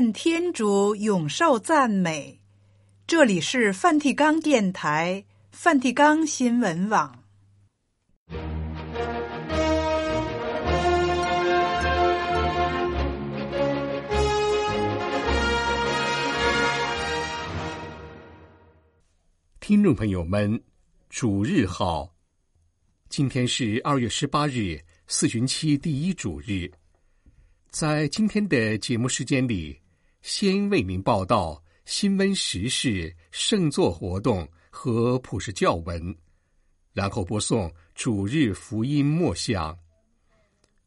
愿天主永受赞美。这里是梵蒂冈电台、梵蒂冈新闻网。听众朋友们，主日好！今天是二月十八日，四旬期第一主日。在今天的节目时间里，先为您报道新闻时事、圣座活动和普世教文，然后播送主日福音默想。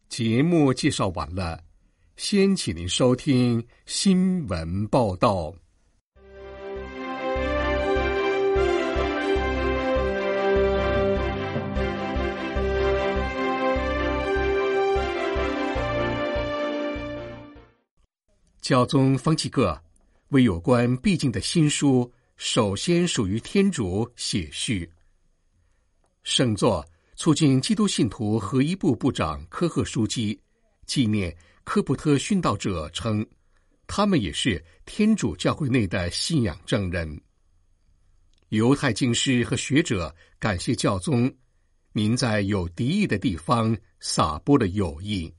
节目介绍完了，先请您收听新闻报道。教宗方济各为有关必经的新书，首先属于天主写序。圣座促进基督信徒合一部部长科赫书记纪念科普特殉道者称，他们也是天主教会内的信仰证人。犹太经师和学者感谢教宗，您在有敌意的地方撒播了友谊。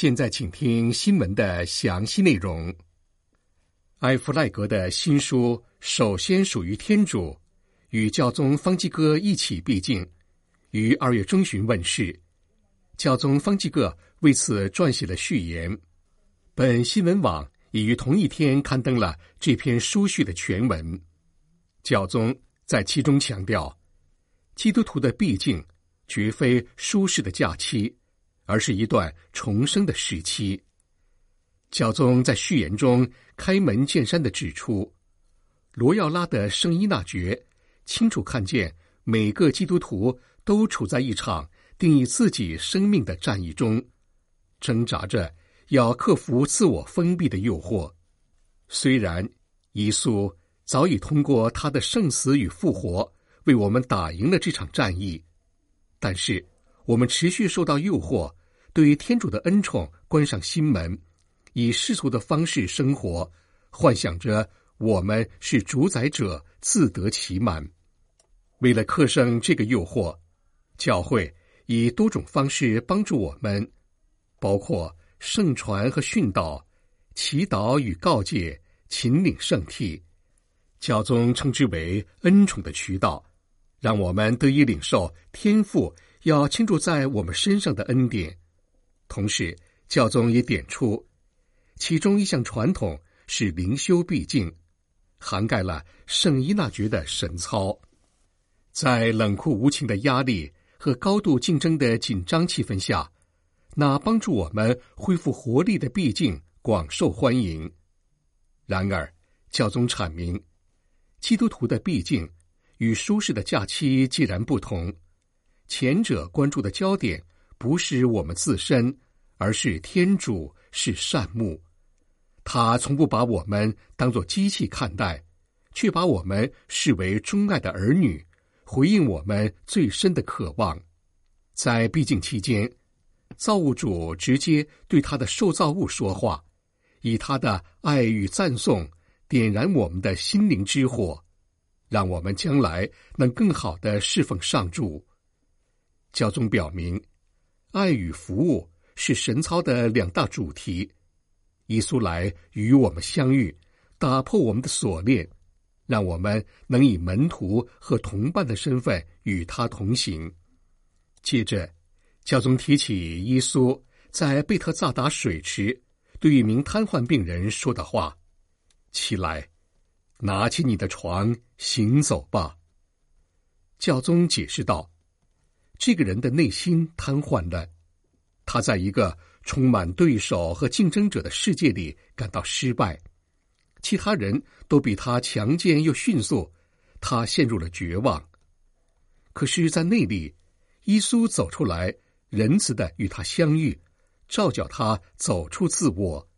现在，请听新闻的详细内容。埃弗赖格的新书首先属于天主，与教宗方济各一起闭境，于二月中旬问世。教宗方济各为此撰写了序言。本新闻网已于同一天刊登了这篇书序的全文。教宗在其中强调，基督徒的闭境绝非舒适的假期。而是一段重生的时期。教宗在序言中开门见山的指出，罗耀拉的圣伊纳爵清楚看见每个基督徒都处在一场定义自己生命的战役中，挣扎着要克服自我封闭的诱惑。虽然耶稣早已通过他的圣死与复活为我们打赢了这场战役，但是我们持续受到诱惑。对天主的恩宠关上心门，以世俗的方式生活，幻想着我们是主宰者，自得其满。为了克胜这个诱惑，教会以多种方式帮助我们，包括圣传和训导、祈祷与告诫、秦领圣体。教宗称之为恩宠的渠道，让我们得以领受天父要倾注在我们身上的恩典。同时，教宗也点出，其中一项传统是灵修必敬，涵盖了圣依纳爵的神操。在冷酷无情的压力和高度竞争的紧张气氛下，那帮助我们恢复活力的毕竟广受欢迎。然而，教宗阐明，基督徒的毕竟与舒适的假期截然不同，前者关注的焦点。不是我们自身，而是天主是善牧，他从不把我们当作机器看待，却把我们视为钟爱的儿女，回应我们最深的渴望。在闭境期间，造物主直接对他的受造物说话，以他的爱与赞颂点燃我们的心灵之火，让我们将来能更好的侍奉上主。教宗表明。爱与服务是神操的两大主题。耶稣来与我们相遇，打破我们的锁链，让我们能以门徒和同伴的身份与他同行。接着，教宗提起耶稣在贝特萨达水池对一名瘫痪病人说的话：“起来，拿起你的床，行走吧。”教宗解释道。这个人的内心瘫痪了，他在一个充满对手和竞争者的世界里感到失败，其他人都比他强健又迅速，他陷入了绝望。可是，在那里，耶稣走出来，仁慈的与他相遇，照叫他走出自我。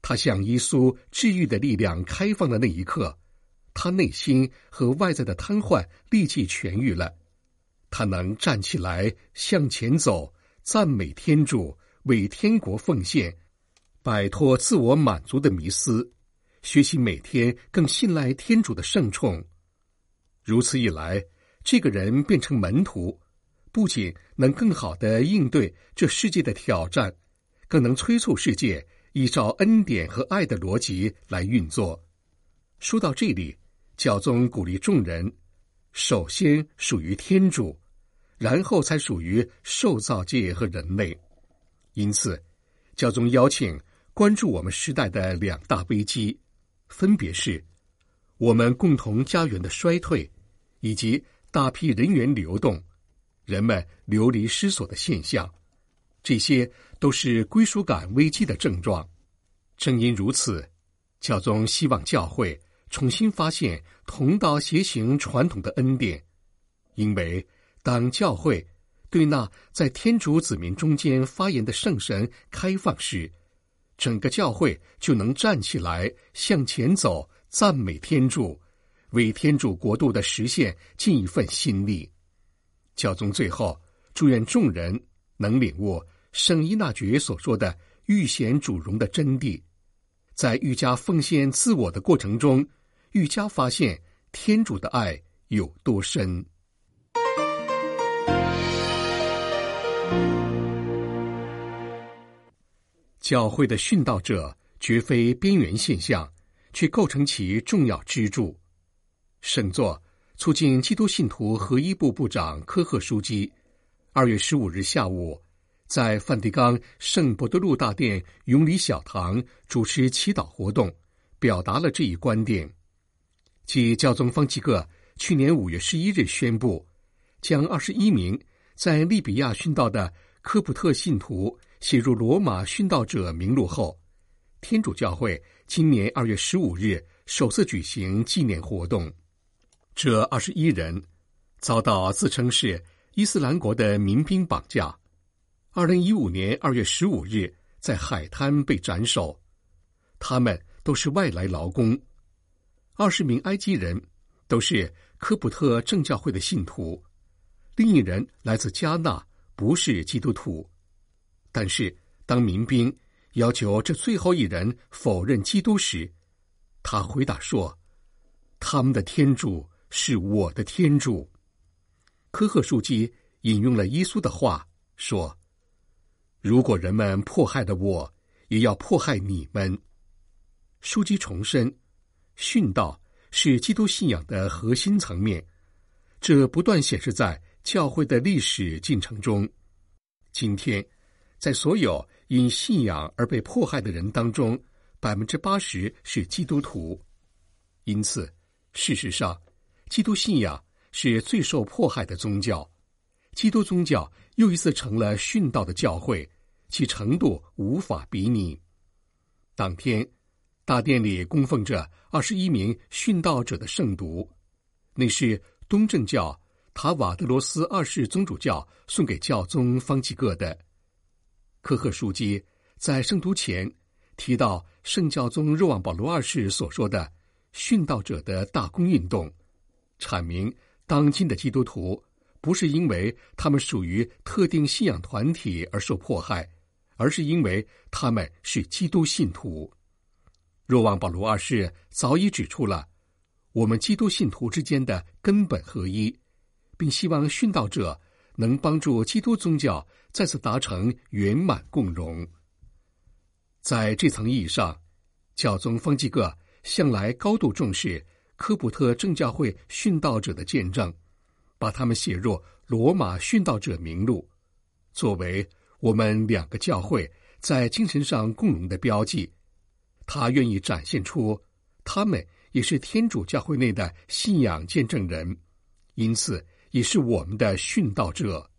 他向耶稣治愈的力量开放的那一刻，他内心和外在的瘫痪立即痊愈了，他能站起来向前走，赞美天主，为天国奉献，摆脱自我满足的迷思，学习每天更信赖天主的圣宠。如此一来，这个人变成门徒，不仅能更好的应对这世界的挑战，更能催促世界依照恩典和爱的逻辑来运作。说到这里。教宗鼓励众人，首先属于天主，然后才属于受造界和人类。因此，教宗邀请关注我们时代的两大危机，分别是我们共同家园的衰退，以及大批人员流动、人们流离失所的现象。这些都是归属感危机的症状。正因如此，教宗希望教会。重新发现同道协行传统的恩典，因为当教会对那在天主子民中间发言的圣神开放时，整个教会就能站起来向前走，赞美天主，为天主国度的实现尽一份心力。教宗最后祝愿众人能领悟圣依纳爵所说的“遇贤主荣”的真谛，在愈加奉献自我的过程中。愈加发现天主的爱有多深。教会的殉道者绝非边缘现象，却构成其重要支柱。圣座促进基督信徒合一部部长科赫书记，二月十五日下午，在梵蒂冈圣伯多禄大殿永礼小堂主持祈祷活动，表达了这一观点。继教宗方济各去年五月十一日宣布，将二十一名在利比亚殉道的科普特信徒写入罗马殉道者名录后，天主教会今年二月十五日首次举行纪念活动。这二十一人遭到自称是伊斯兰国的民兵绑架，二零一五年二月十五日在海滩被斩首，他们都是外来劳工。二十名埃及人都是科普特正教会的信徒，另一人来自加纳，不是基督徒。但是当民兵要求这最后一人否认基督时，他回答说：“他们的天主是我的天主。”科赫书记引用了耶稣的话说：“如果人们迫害了我，也要迫害你们。”书记重申。殉道是基督信仰的核心层面，这不断显示在教会的历史进程中。今天，在所有因信仰而被迫害的人当中，百分之八十是基督徒。因此，事实上，基督信仰是最受迫害的宗教。基督宗教又一次成了殉道的教会，其程度无法比拟。当天。大殿里供奉着二十一名殉道者的圣毒，那是东正教塔瓦德罗斯二世宗主教送给教宗方济各的。科赫书记在圣毒前提到圣教宗若望保罗二世所说的殉道者的大公运动，阐明当今的基督徒不是因为他们属于特定信仰团体而受迫害，而是因为他们是基督信徒。若望保罗二世早已指出了我们基督信徒之间的根本合一，并希望殉道者能帮助基督宗教再次达成圆满共荣。在这层意义上，教宗方济各向来高度重视科普特正教会殉道者的见证，把他们写入罗马殉道者名录，作为我们两个教会在精神上共荣的标记。他愿意展现出，他们也是天主教会内的信仰见证人，因此也是我们的殉道者。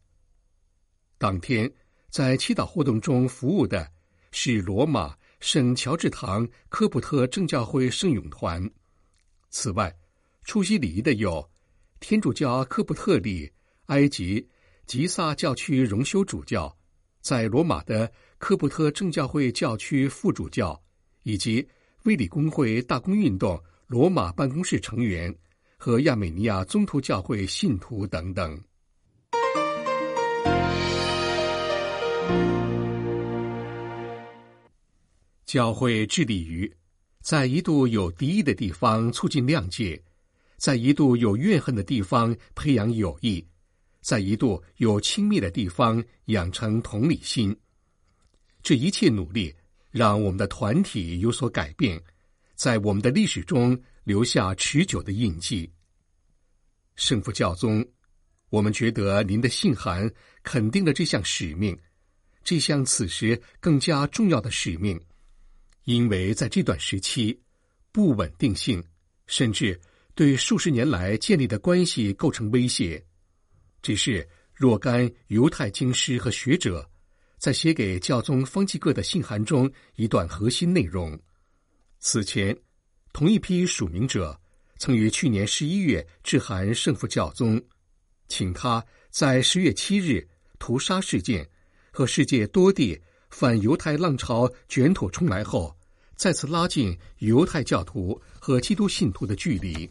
当天在祈祷活动中服务的是罗马圣乔治堂科普特正教会圣咏团。此外，出席礼仪的有天主教科普特里埃及吉萨教区荣休主教，在罗马的科普特正教会教区副主教。以及卫理公会大公运动罗马办公室成员和亚美尼亚宗徒教会信徒等等。教会致力于在一度有敌意的地方促进谅解，在一度有怨恨的地方培养友谊，在一度有亲密的地方养成同理心。这一切努力让我们的团体有所改变，在我们的历史中留下持久的印记。圣父教宗，我们觉得您的信函肯定了这项使命，这项此时更加重要的使命。因为在这段时期，不稳定性甚至对数十年来建立的关系构成威胁。只是若干犹太经师和学者在写给教宗方济各的信函中一段核心内容。此前，同一批署名者曾于去年十一月致函圣父教宗，请他在十月七日屠杀事件和世界多地反犹太浪潮卷土重来后。再次拉近犹太教徒和基督信徒的距离。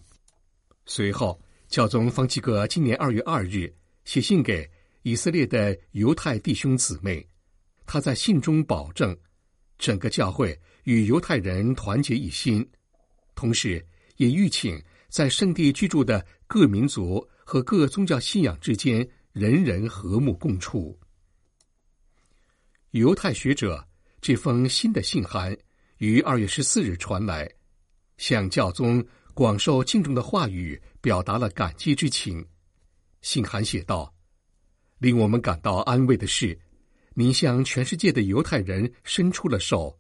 随后，教宗方济各今年二月二日写信给以色列的犹太弟兄姊妹，他在信中保证，整个教会与犹太人团结一心，同时也预请在圣地居住的各民族和各宗教信仰之间人人和睦共处。犹太学者这封新的信函。于二月十四日传来，向教宗广受敬重的话语表达了感激之情。信函写道：“令我们感到安慰的是，您向全世界的犹太人伸出了手，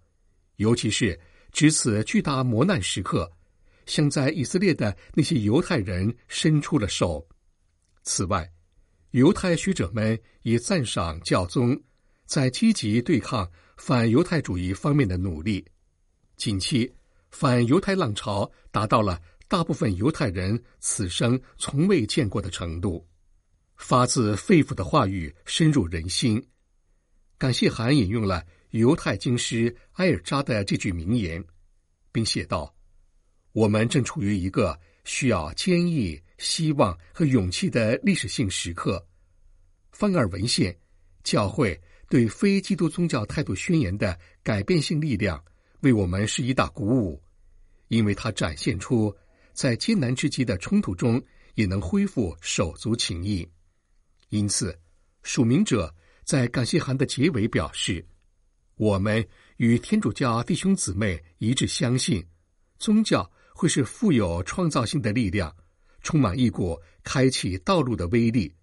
尤其是值此巨大磨难时刻，向在以色列的那些犹太人伸出了手。此外，犹太学者们也赞赏教宗在积极对抗反犹太主义方面的努力。”近期，反犹太浪潮达到了大部分犹太人此生从未见过的程度。发自肺腑的话语深入人心。感谢函引用了犹太经师埃尔扎的这句名言，并写道：“我们正处于一个需要坚毅、希望和勇气的历史性时刻。”翻尔文献，教会对非基督宗教态度宣言的改变性力量。为我们是一大鼓舞，因为它展现出在艰难之极的冲突中也能恢复手足情谊。因此，署名者在感谢函的结尾表示：“我们与天主教弟兄姊妹一致相信，宗教会是富有创造性的力量，充满一股开启道路的威力，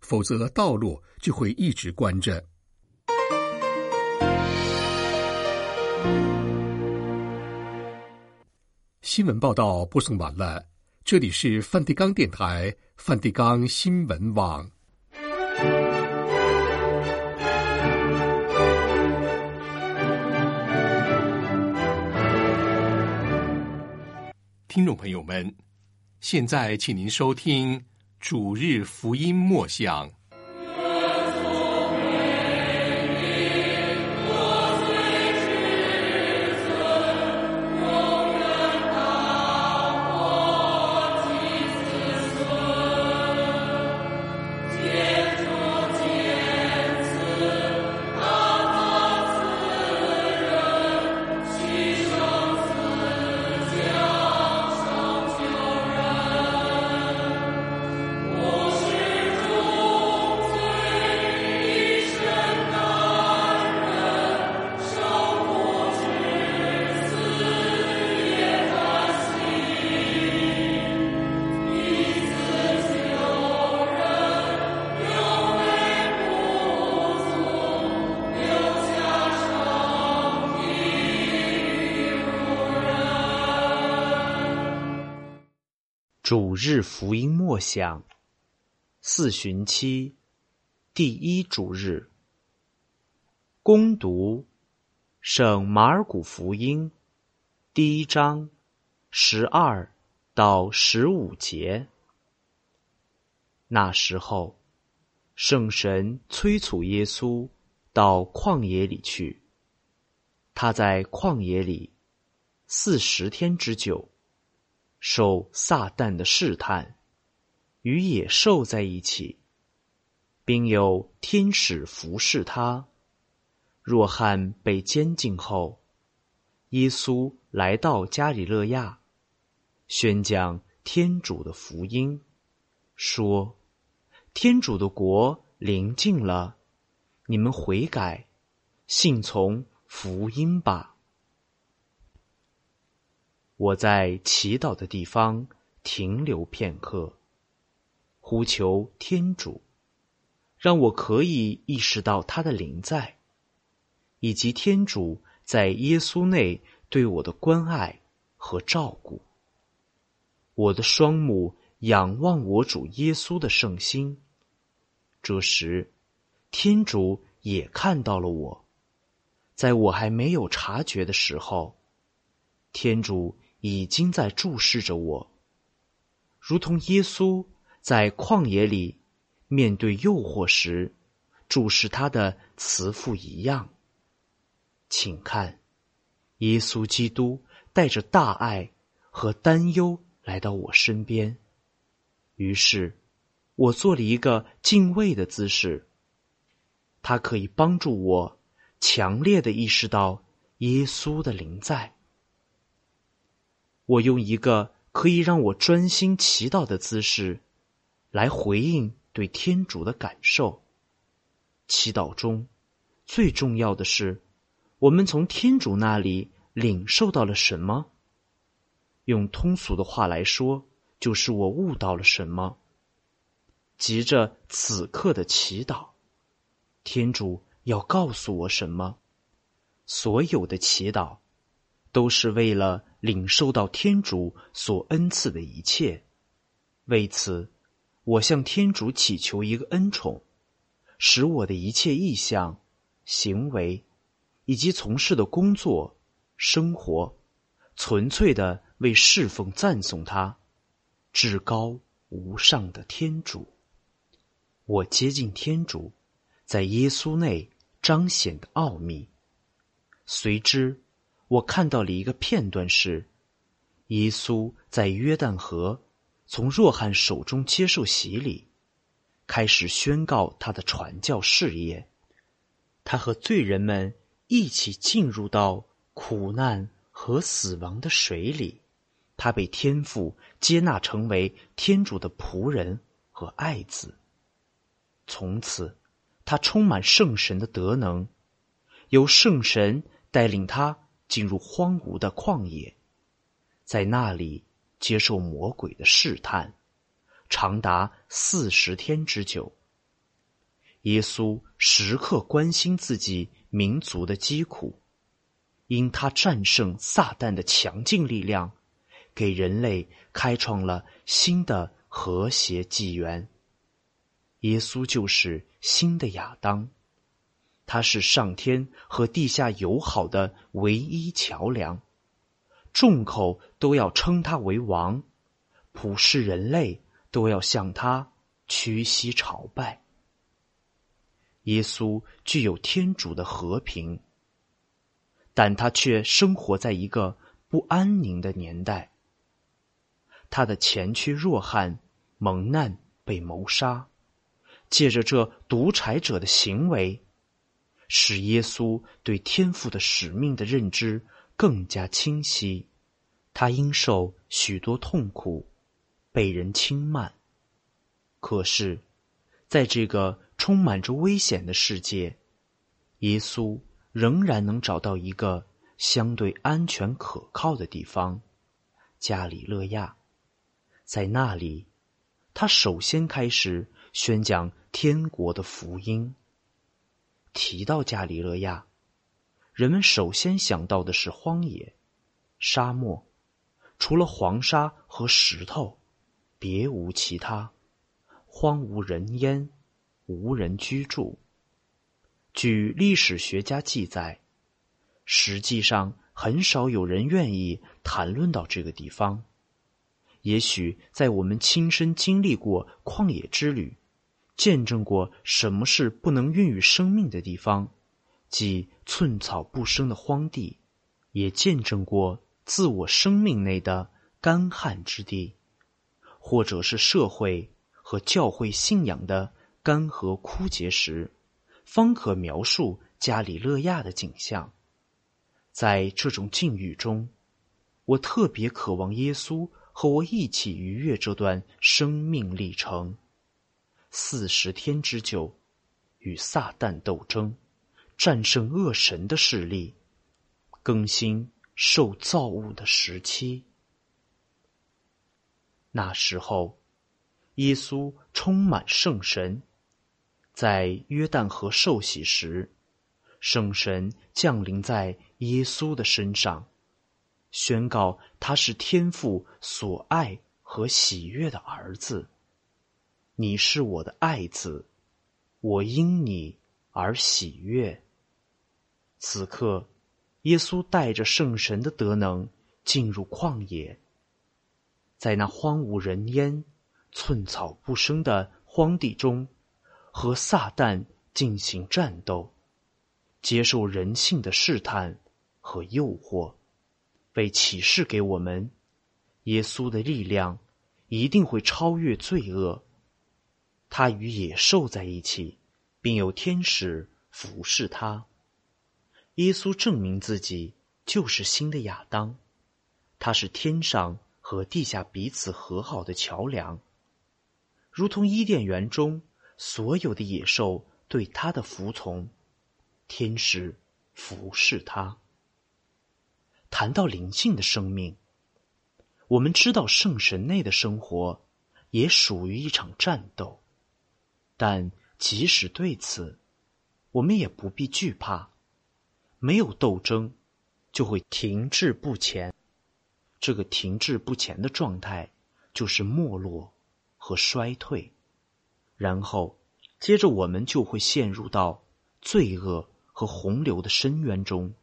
否则道路就会一直关着。”新闻报道播送完了，这里是梵蒂冈电台梵蒂冈新闻网。听众朋友们，现在请您收听主日福音默想。主日福音默想，四旬期第一主日，攻读圣马尔谷福音第一章十二到十五节。那时候，圣神催促耶稣到旷野里去。他在旷野里四十天之久。受撒旦的试探，与野兽在一起，并有天使服侍他。若翰被监禁后，耶稣来到加里勒亚，宣讲天主的福音，说：“天主的国临近了，你们悔改，信从福音吧。”我在祈祷的地方停留片刻，呼求天主，让我可以意识到他的灵在，以及天主在耶稣内对我的关爱和照顾。我的双目仰望我主耶稣的圣心，这时，天主也看到了我，在我还没有察觉的时候，天主。已经在注视着我，如同耶稣在旷野里面对诱惑时注视他的慈父一样。请看，耶稣基督带着大爱和担忧来到我身边，于是我做了一个敬畏的姿势。他可以帮助我强烈的意识到耶稣的灵在。我用一个可以让我专心祈祷的姿势，来回应对天主的感受。祈祷中，最重要的是，我们从天主那里领受到了什么？用通俗的话来说，就是我悟到了什么。急着此刻的祈祷，天主要告诉我什么？所有的祈祷，都是为了。领受到天主所恩赐的一切，为此，我向天主祈求一个恩宠，使我的一切意向、行为以及从事的工作、生活，纯粹的为侍奉、赞颂他，至高无上的天主。我接近天主，在耶稣内彰显的奥秘，随之。我看到了一个片段是，耶稣在约旦河从若翰手中接受洗礼，开始宣告他的传教事业。他和罪人们一起进入到苦难和死亡的水里，他被天父接纳成为天主的仆人和爱子。从此，他充满圣神的德能，由圣神带领他。进入荒芜的旷野，在那里接受魔鬼的试探，长达四十天之久。耶稣时刻关心自己民族的疾苦，因他战胜撒旦的强劲力量，给人类开创了新的和谐纪元。耶稣就是新的亚当。他是上天和地下友好的唯一桥梁，众口都要称他为王，普世人类都要向他屈膝朝拜。耶稣具有天主的和平，但他却生活在一个不安宁的年代。他的前驱弱汉蒙难被谋杀，借着这独裁者的行为。使耶稣对天父的使命的认知更加清晰，他应受许多痛苦，被人轻慢。可是，在这个充满着危险的世界，耶稣仍然能找到一个相对安全可靠的地方——加里勒亚。在那里，他首先开始宣讲天国的福音。提到加里勒亚，人们首先想到的是荒野、沙漠，除了黄沙和石头，别无其他，荒无人烟，无人居住。据历史学家记载，实际上很少有人愿意谈论到这个地方。也许在我们亲身经历过旷野之旅。见证过什么是不能孕育生命的地方，即寸草不生的荒地；也见证过自我生命内的干旱之地，或者是社会和教会信仰的干涸枯竭时，方可描述加里勒亚的景象。在这种境遇中，我特别渴望耶稣和我一起逾越这段生命历程。四十天之久，与撒旦斗争，战胜恶神的势力，更新受造物的时期。那时候，耶稣充满圣神，在约旦河受洗时，圣神降临在耶稣的身上，宣告他是天父所爱和喜悦的儿子。你是我的爱子，我因你而喜悦。此刻，耶稣带着圣神的德能进入旷野。在那荒无人烟、寸草不生的荒地中，和撒旦进行战斗，接受人性的试探和诱惑，被启示给我们：耶稣的力量一定会超越罪恶。他与野兽在一起，并有天使服侍他。耶稣证明自己就是新的亚当，他是天上。和地下彼此和好的桥梁，如同伊甸园中所有的野兽对他的服从，天使服侍他。谈到灵性的生命，我们知道圣神内的生活也属于一场战斗，但即使对此，我们也不必惧怕。没有斗争，就会停滞不前。这个停滞不前的状态，就是没落和衰退，然后接着我们就会陷入到罪恶和洪流的深渊中，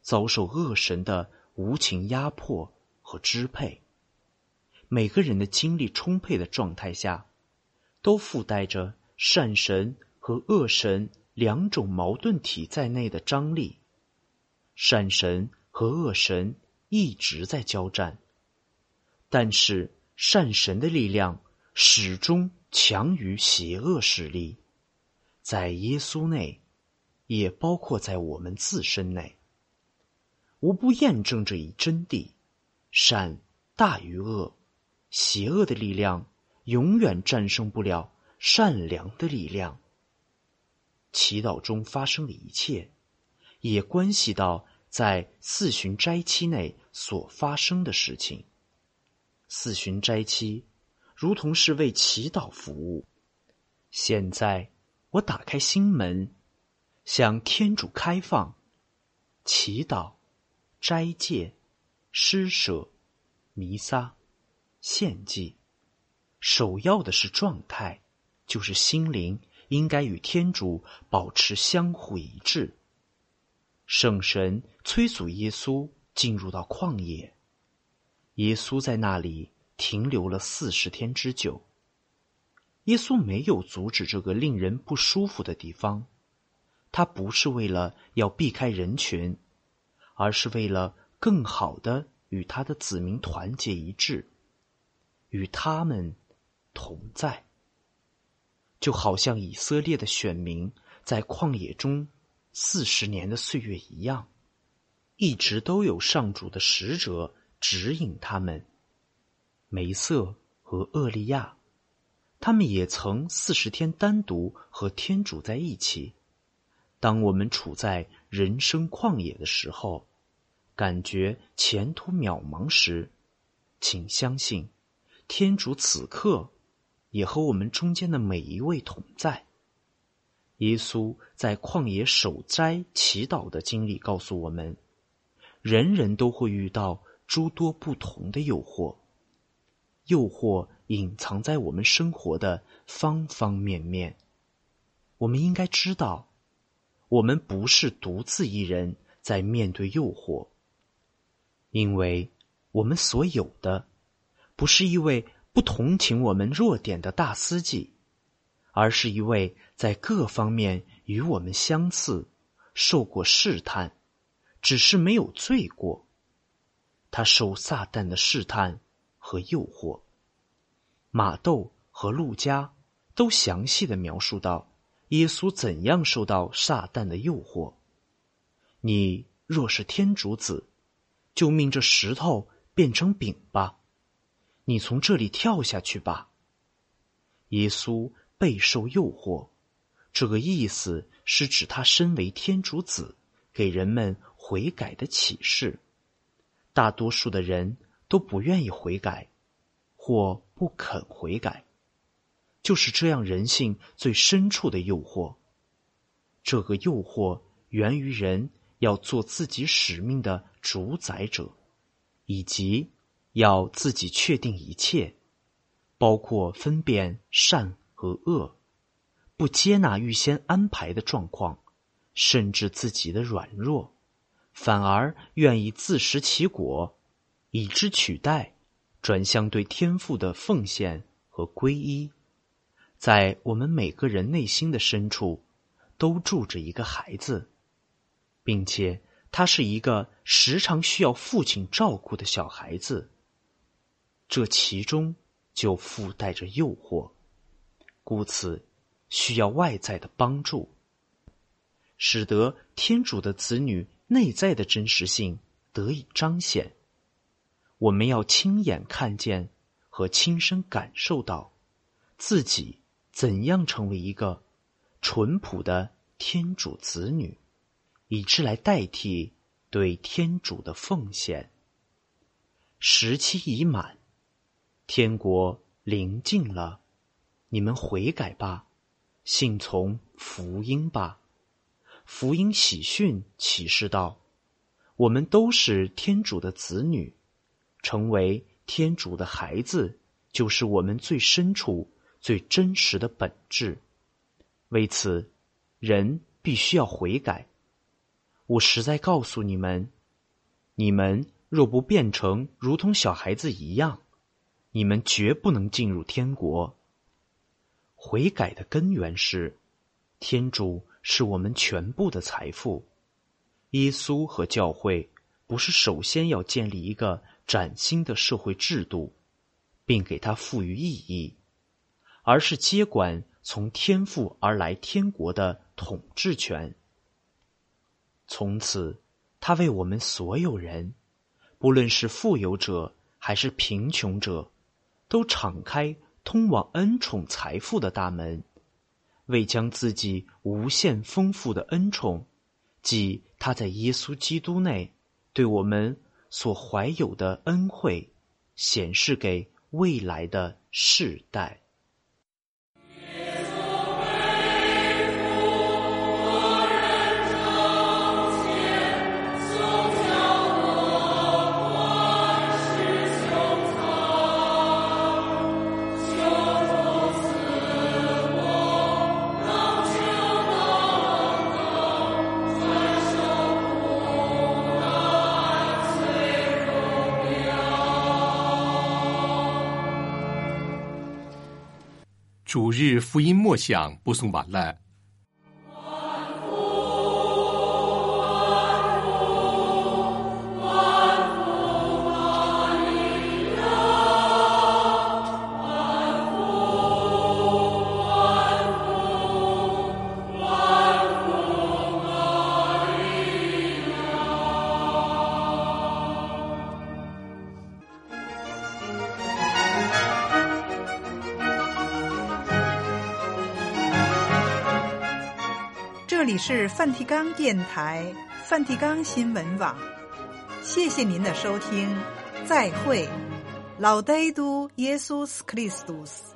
遭受恶神的无情压迫和支配。每个人的精力充沛的状态下，都附带着善神和恶神两种矛盾体在内的张力。善神和恶神。一直在交战，但是善神的力量始终强于邪恶势力，在耶稣内，也包括在我们自身内，无不验证这一真谛：善大于恶，邪恶的力量永远战胜不了善良的力量。祈祷中发生的一切，也关系到。在四旬斋期内所发生的事情，四旬斋期如同是为祈祷服务。现在我打开心门，向天主开放，祈祷、斋戒、施舍、弥撒、献祭。首要的是状态，就是心灵应该与天主保持相互一致。圣神催促耶稣进入到旷野，耶稣在那里停留了四十天之久。耶稣没有阻止这个令人不舒服的地方，他不是为了要避开人群，而是为了更好的与他的子民团结一致，与他们同在，就好像以色列的选民在旷野中。四十年的岁月一样，一直都有上主的使者指引他们。梅瑟和厄利亚，他们也曾四十天单独和天主在一起。当我们处在人生旷野的时候，感觉前途渺茫时，请相信，天主此刻也和我们中间的每一位同在。耶稣在旷野守斋祈祷的经历告诉我们：人人都会遇到诸多不同的诱惑，诱惑隐藏在我们生活的方方面面。我们应该知道，我们不是独自一人在面对诱惑，因为我们所有的，不是一位不同情我们弱点的大司祭。而是一位在各方面与我们相似、受过试探，只是没有罪过。他受撒旦的试探和诱惑。马窦和路加都详细的描述到耶稣怎样受到撒旦的诱惑。你若是天主子，就命这石头变成饼吧。你从这里跳下去吧。耶稣备受诱惑，这个意思是指他身为天主子，给人们悔改的启示。大多数的人都不愿意悔改，或不肯悔改，就是这样人性最深处的诱惑。这个诱惑源于人要做自己使命的主宰者，以及。要自己确定一切，包括分辨善和恶，不接纳预先安排的状况，甚至自己的软弱，反而愿意自食其果，以之取代，转向对天赋的奉献和皈依。在我们每个人内心的深处，都住着一个孩子，并且他是一个时常需要父亲照顾的小孩子。这其中就附带着诱惑，故此需要外在的帮助，使得天主的子女内在的真实性得以彰显。我们要亲眼看见和亲身感受到自己怎样成为一个淳朴的天主子女，以之来代替对天主的奉献。时期已满。天国临近了，你们悔改吧，信从福音吧。福音喜讯启示道：我们都是天主的子女，成为天主的孩子，就是我们最深处、最真实的本质。为此，人必须要悔改。我实在告诉你们，你们若不变成如同小孩子一样，你们绝不能进入天国。悔改的根源是，天主是我们全部的财富。耶稣和教会不是首先要建立一个崭新的社会制度，并给它赋予意义，而是接管从天父而来天国的统治权。从此，他为我们所有人，不论是富有者还是贫穷者。都敞开通往恩宠财富的大门，为将自己无限丰富的恩宠，即他在耶稣基督内对我们所怀有的恩惠，显示给未来的世代。主日福音默想播送完了。梵蒂冈电台、梵蒂冈新闻网，谢谢您的收听，再会，老呆都耶稣斯克里斯多斯。